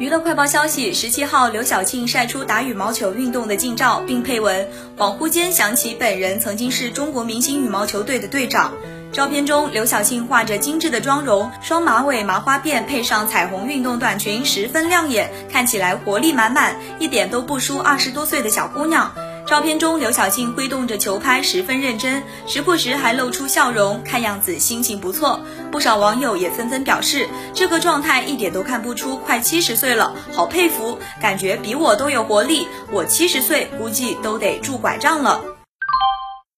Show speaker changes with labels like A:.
A: 娱乐快报消息：十七号，刘晓庆晒出打羽毛球运动的近照，并配文：“恍惚间想起本人曾经是中国明星羽毛球队的队长。”照片中，刘晓庆画着精致的妆容，双马尾麻花辫配上彩虹运动短裙，十分亮眼，看起来活力满满，一点都不输二十多岁的小姑娘。照片中，刘晓庆挥动着球拍，十分认真，时不时还露出笑容，看样子心情不错。不少网友也纷纷表示，这个状态一点都看不出快七十岁了，好佩服，感觉比我都有活力。我七十岁估计都得拄拐杖了。